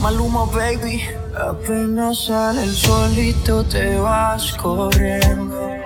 Maluma, baby. Apenas sale el solito te vas corriendo.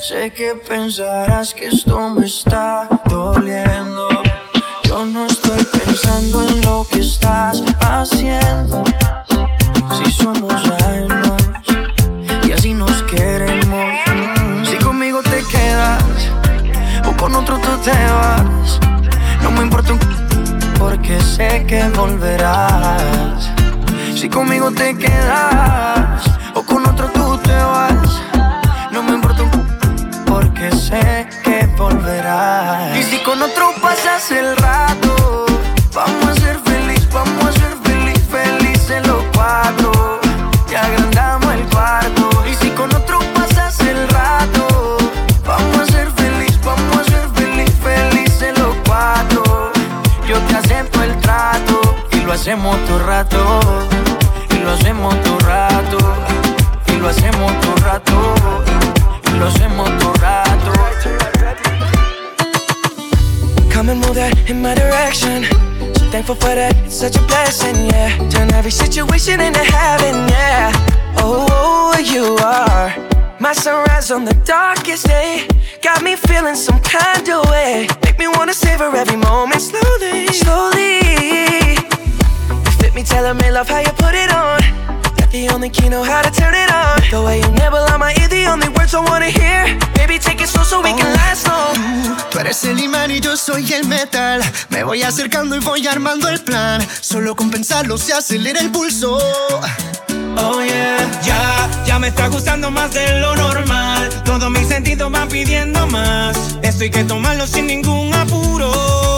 Sé que pensarás que esto me está doliendo. Yo no estoy pensando en lo que estás haciendo. Si somos años y así nos queremos. Si conmigo te quedas o con otro tú te vas. No me importa un porque sé que volverás. Si conmigo te quedas o con otro tú te vas. No me importa un porque sé que volverás. Y si con otro pasas el rato, vamos a ser feliz, vamos a ser feliz, felices los cuatro. Y agrandamos el cuarto. Y si con otro pasas el rato, vamos a ser feliz, vamos a ser feliz, felices los cuatro. Yo te acepto el trato y lo hacemos every situation into heaven, yeah. Oh, oh, you are my sunrise on the darkest day. Got me feeling some kind of way. Make me wanna savor every moment slowly, slowly. You fit me, telling me love how you put it on. The only key know how to turn it on. The way you never lie my ear, the only words I wanna hear. Baby, take it slow so we can last long. Tú eres el imán y yo soy el metal. Me voy acercando y voy armando el plan. Solo con pensarlo se acelera el pulso. Oh yeah, ya, ya me está gustando más de lo normal. Todos mis sentidos van pidiendo más. Esto hay que tomarlo sin ningún apuro.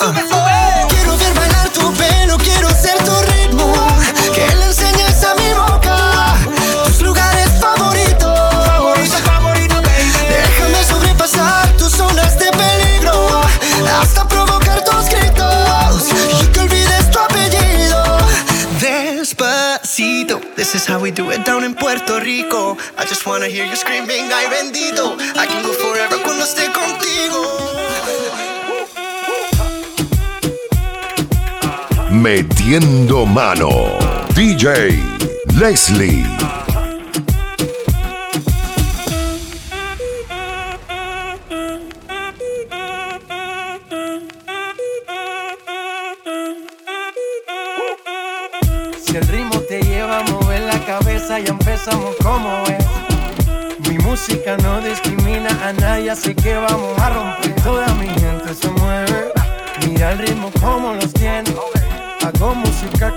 Quiero ver bailar tu pelo, quiero ser tu ritmo. Que le enseñes a mi boca tus lugares favoritos. Favorito, favorito, baby. Déjame sobrepasar tus zonas de peligro. Hasta provocar tus gritos. Y que olvides tu apellido. Despacito. This is how we do it down in Puerto Rico. I just wanna hear you screaming, ay bendito. I can go forever cuando esté contigo. Metiendo mano. DJ Leslie. Si el ritmo te lleva a mover la cabeza, ya empezamos como es. Mi música no discrimina a nadie, así que vamos a romper.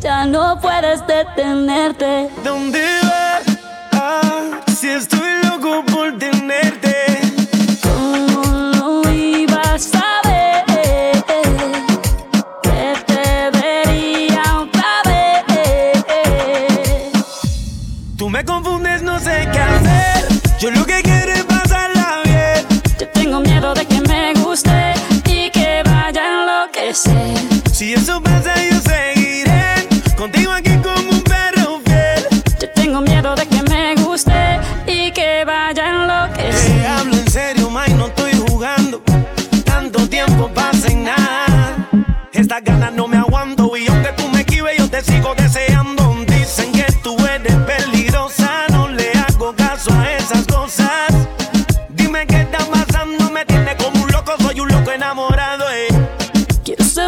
Ya no puedes detenerte. ¿Dónde vas? Ah, si estoy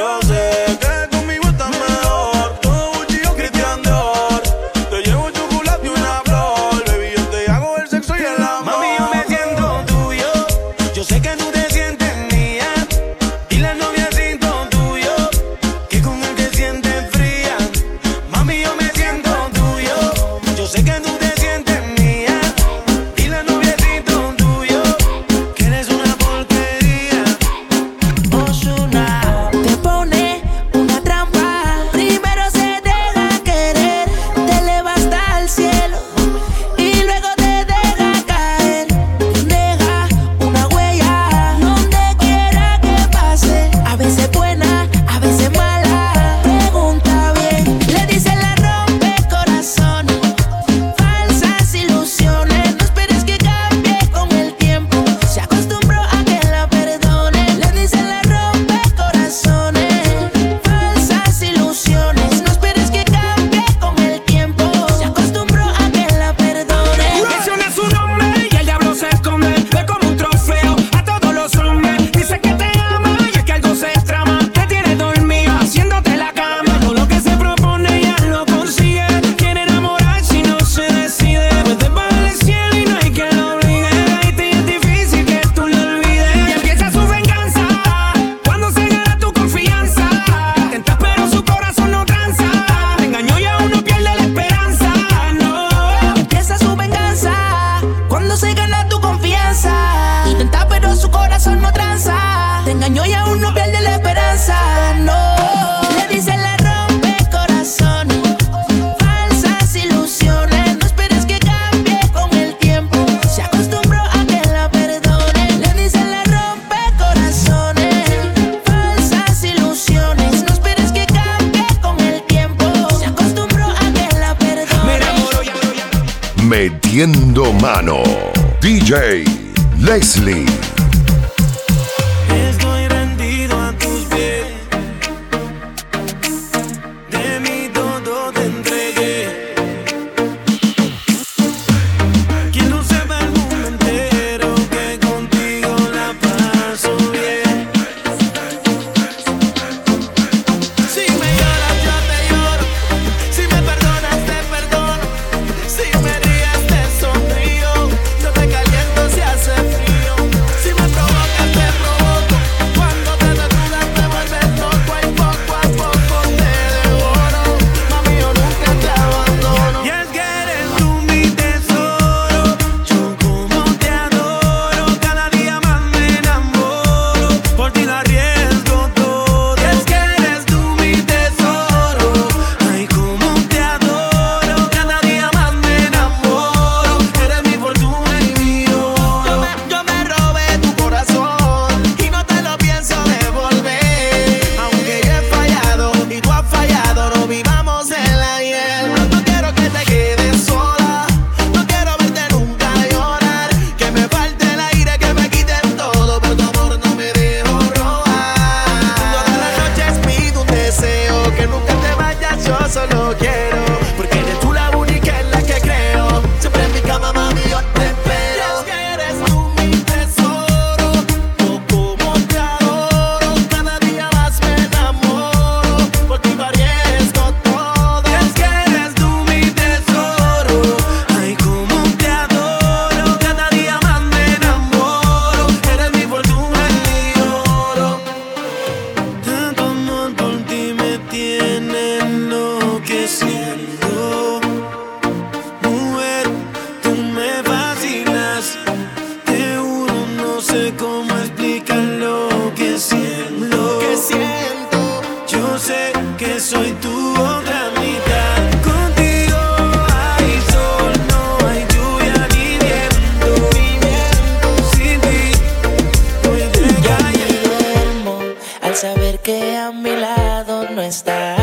yo. Leslie.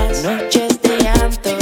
Noches de llanto,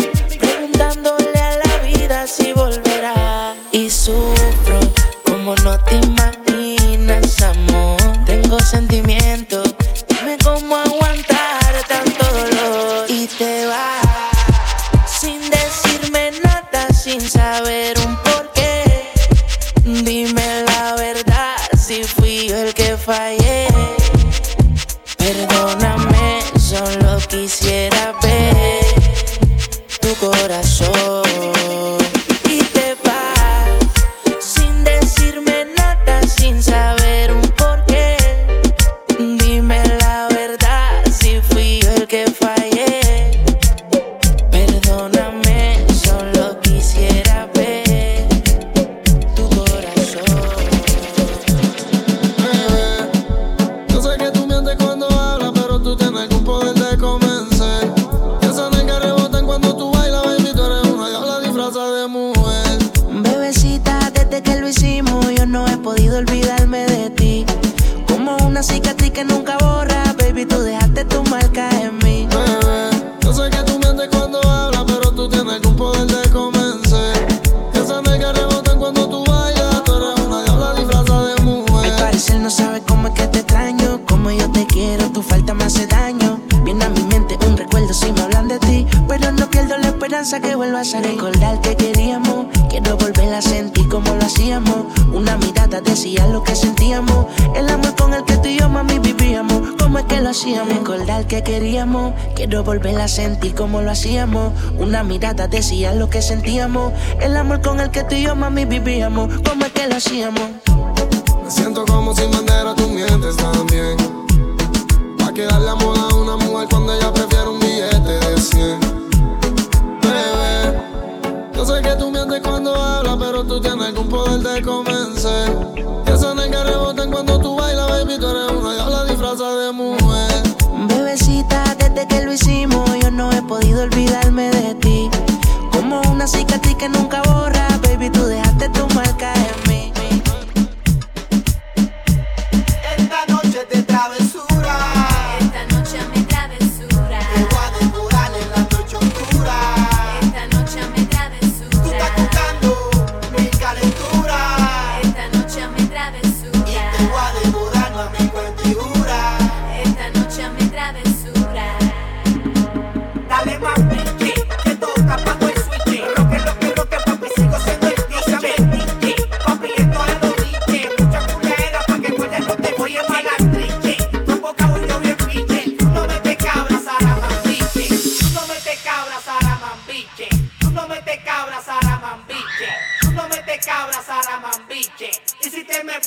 esperanza que vuelvas a recordar que queríamos. Quiero volver a sentir como lo hacíamos. Una mirada decía lo que sentíamos. El amor con el que tú y yo, mami, vivíamos. ¿Cómo es que lo hacíamos? Recordar que queríamos. Quiero volver a sentir como lo hacíamos. Una mirada decía lo que sentíamos. El amor con el que tú y yo, mami, vivíamos. ¿Cómo es que lo hacíamos? Me siento como sin bandera, tú mientes también. Pa' que darle amor a una mujer cuando ella prefiere un billete de 100. Sé que tú mientes cuando hablas, pero tú tienes algún poder de convencer. Y esas nalgas rebotan cuando tú bailas, baby, tú eres una diabla disfrazada de mujer. Bebecita, desde que lo hicimos, yo no he podido olvidarme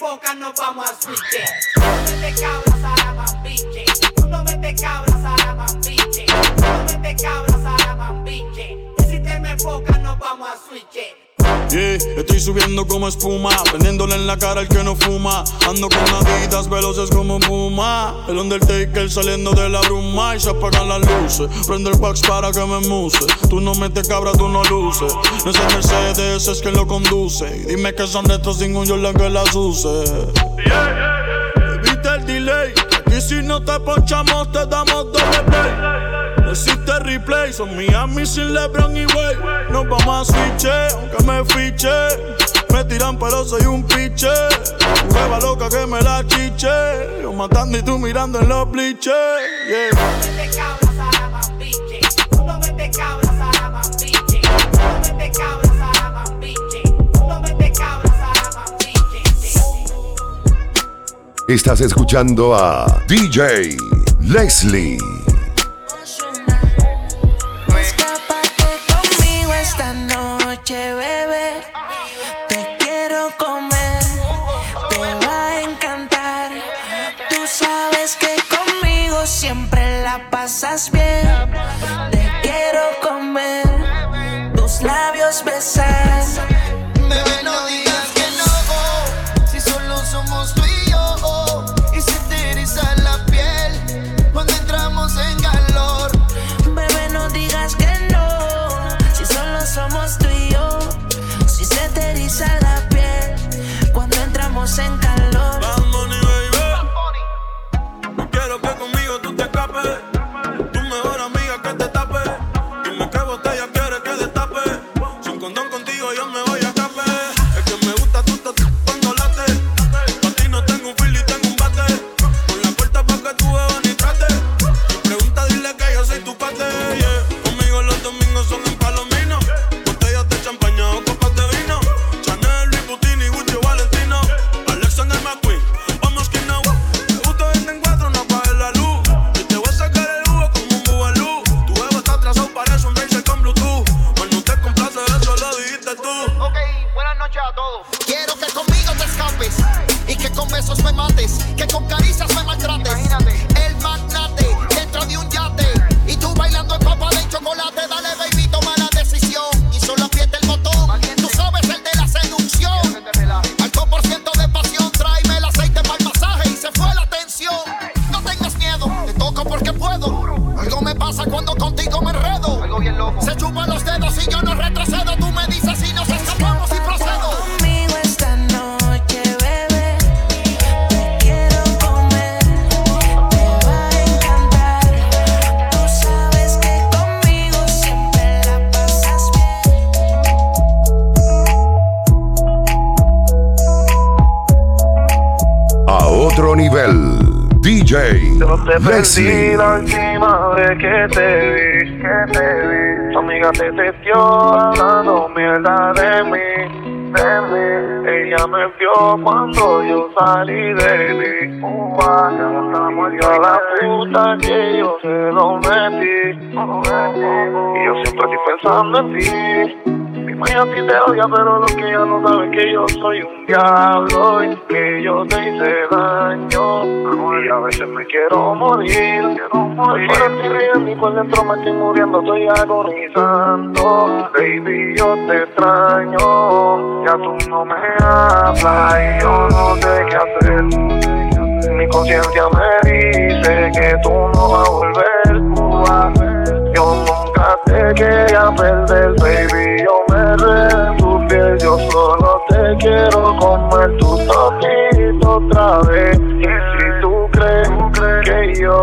enfocas, nos vamos a switch. Tú no me te cabras, Saramambiche. Tú no me te cabras, Saramambiche. Tú no me te cabras, Saramambiche. Y si te me enfocas, nos vamos a switch. Yeah, estoy subiendo como espuma, prendiéndole en la cara al que no fuma. Ando con naditas veloces como Puma. El Undertaker saliendo de la bruma y se apagan las luces. Prende el wax para que me muse. Tú no metes cabra, tú no luces. No es el Mercedes, es quien lo conduce. Y dime que son retros sin un Jordan que las use. Evita el delay. Y si no te ponchamos, te damos doble play. No existe replay, son Miami sin LeBron y Wade. Nos vamos a switch, aunque me fiche. Me tiran, pero soy un piche. Hueva loca que me la chiche. Yo matando y tú mirando en los bleachers. Yeah. No me te cabras, Saramambiche. Tú no me te cabras, Saramambiche. Tú no me te cabras, Saramambiche. Tú no me te cabras, Saramambiche. Estás escuchando a DJ Leslie. Labios besar. Te perdí la última vez que te vi, que te vi. Tu amiga te testió hablando mierda de mí, de mí. Ella me vio cuando yo salí de mí. Y a la puta que yo se lo metí. Y yo siempre estoy pensando en ti. Mi maya a ti te odia, pero lo que ella no sabe es que yo soy un diablo y que yo te hice daño. Y a veces me quiero morir. Quiero morir. Por estoy riendo y por dentro me estoy muriendo, estoy agonizando. Baby, yo te extraño. Ya tú no me hablas y yo no sé qué hacer. Mi conciencia me dice que tú no vas a volver. Yo nunca te quería perder, baby. Yo me re tu piel. Yo solo te quiero comer tu totito otra vez. Y si tú crees que yo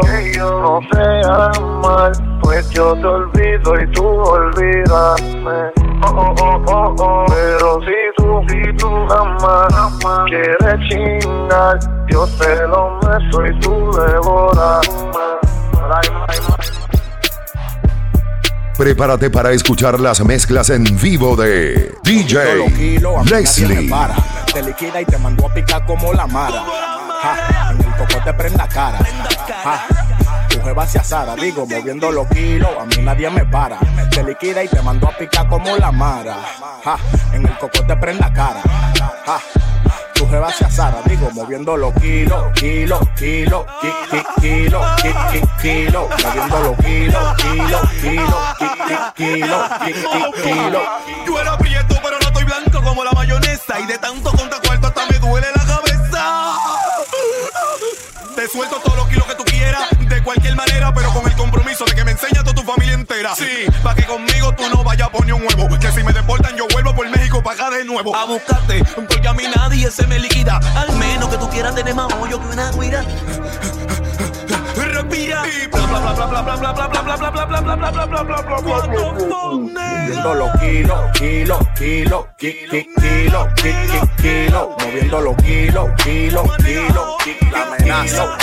no sé amar, pues yo te olvido y tú olvídame. Oh, oh, oh, oh, oh. Pero si tú, si tú jamás, jamás quieres chingar, yo te lo meto y tú devoras. Prepárate para escuchar las mezclas en vivo de DJ Kilo, kilo, Leslie. me para. Te liquida y te mandó a picar como la mara. Ja, en el coco te prenda cara. Ja, tu jeva se asara, digo, moviendo los kilos, a mí nadie me para. Te liquida y te mandó a picar como la mara. Ja, en el coco te prenda cara. Ja, tu jeva se asara, digo, moviendo los kilos, kilo, kilo, ki, ki, kilo, ki, ki, kilo, moviendo los kilos, kilo, kilo, ki, ki, kilo, ki, ki, kilo. Yo era prieto, pero no estoy blanco como la mayonesa. Y de tanto contra cuarto hasta me duele la cabeza. Te suelto todos los kilos que tú quieras, de cualquier manera, pero con el compromiso de que me enseñas toda tu familia entera. Sí, pa' que conmigo tú no vayas a poner un huevo. Que si me deportan, nuevo. A buscarte, porque a mí nadie se me liquida. Al menos que tú quieras tener más hoyo que una cuida. Respira y bla bla bla bla bla bla bla bla bla bla bla bla bla bla bla bla bla bla nigga? Moviendo los kilos, kilos, kilos, ki, ki, kilo, ki, ki, kilo. Moviendo los kilos, kilos, kilos, ki, la amenaza.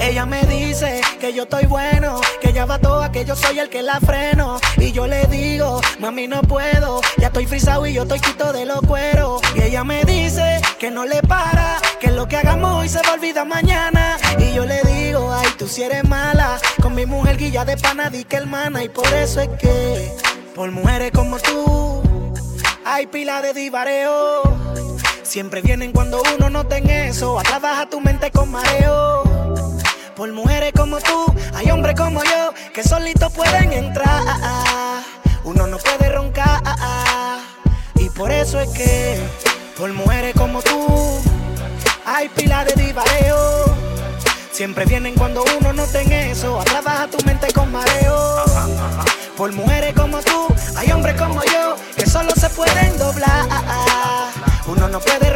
Ella me dice que yo estoy bueno, va toda, que yo soy el que la freno. Y yo le digo, mami, no puedo, ya estoy frisado y yo estoy quito de los cueros. Y ella me dice que no le para, que lo que hagamos hoy se va a olvidar mañana. Y yo le digo, ay, tú si eres mala, con mi mujer guilla de pana, di que hermana. Y por eso es que, por mujeres como tú, hay pila de divareo. Siempre vienen cuando uno no tenga eso, a trabajar tu mente con mareo. Por mujeres como tú, hay hombres como yo que solitos pueden entrar. Uno no puede roncar. Y por eso es que, por mujeres como tú, hay pila de divareo. Siempre vienen cuando uno no tenga eso. A trabajar tu mente con mareo. Por mujeres como tú, hay hombres como yo que solo se pueden doblar. Uno no puede.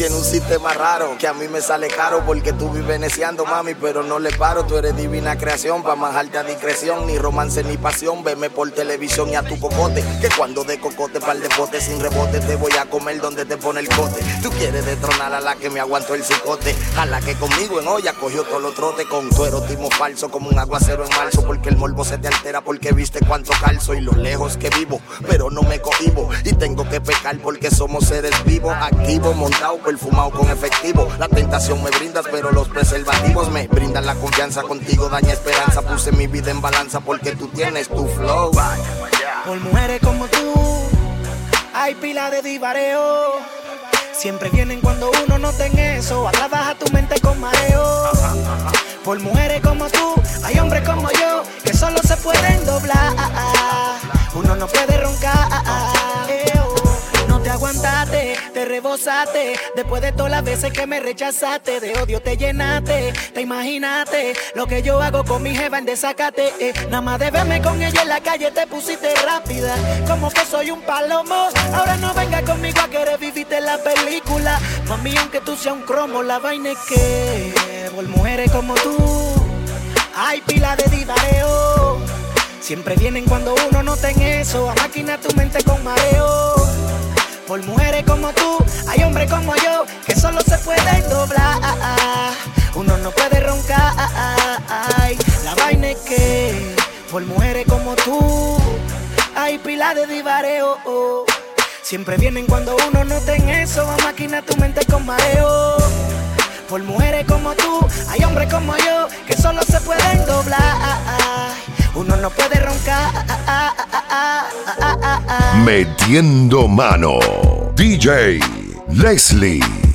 Tú tienes un sistema raro que a mí me sale caro porque tú vives neciando, mami, pero no le paro. Tú eres divina creación pa' majarte a discreción, ni romance ni pasión. Veme por televisión y a tu cocote, que cuando de cocote pa'l de bote sin rebote te voy a comer donde te pone el cote. Tú quieres destronar a la que me aguantó el cicote, a la que conmigo en olla cogió todos los trotes con tu erotismo falso como un aguacero en marzo, porque el morbo se te altera porque viste cuánto calzo y lo lejos que vivo, pero no me cohibo y tengo que pecar porque somos seres vivos, activos, montados, perfumado con efectivo. La tentación me brindas, pero los preservativos me brindan la confianza contigo, daña esperanza. Puse mi vida en balanza porque tú tienes tu flow. Por mujeres como tú, hay pila de divareo. Siempre vienen cuando uno no tenga eso. A trabajar tu mente con mareo. Por mujeres como tú, hay hombres como yo que solo se pueden doblar. Uno no puede roncar. Te aguantaste, te rebosaste. Después de todas las veces que me rechazaste, de odio te llenaste, te imaginaste. Lo que yo hago con mi jeva en desacate. eh. Nada más de verme con ella en la calle te pusiste rápida. Como que soy un palomo. Ahora no venga conmigo a querer vivirte la película. Mami, aunque tú seas un cromo, la vaina es que por mujeres como tú hay pila de divareo. Siempre vienen cuando uno no ten eso. A tu mente con mareo. Por mujeres como tú, hay hombres como yo que solo se pueden doblar. Uno no puede roncar. La vaina es que por mujeres como tú, hay pila de divareo. Siempre vienen cuando uno no ten eso. A máquina tu mente con mareo. Por mujeres como tú, hay hombres como yo que solo se pueden doblar. Uno no puede roncar. Metiendo mano. DJ Leslie.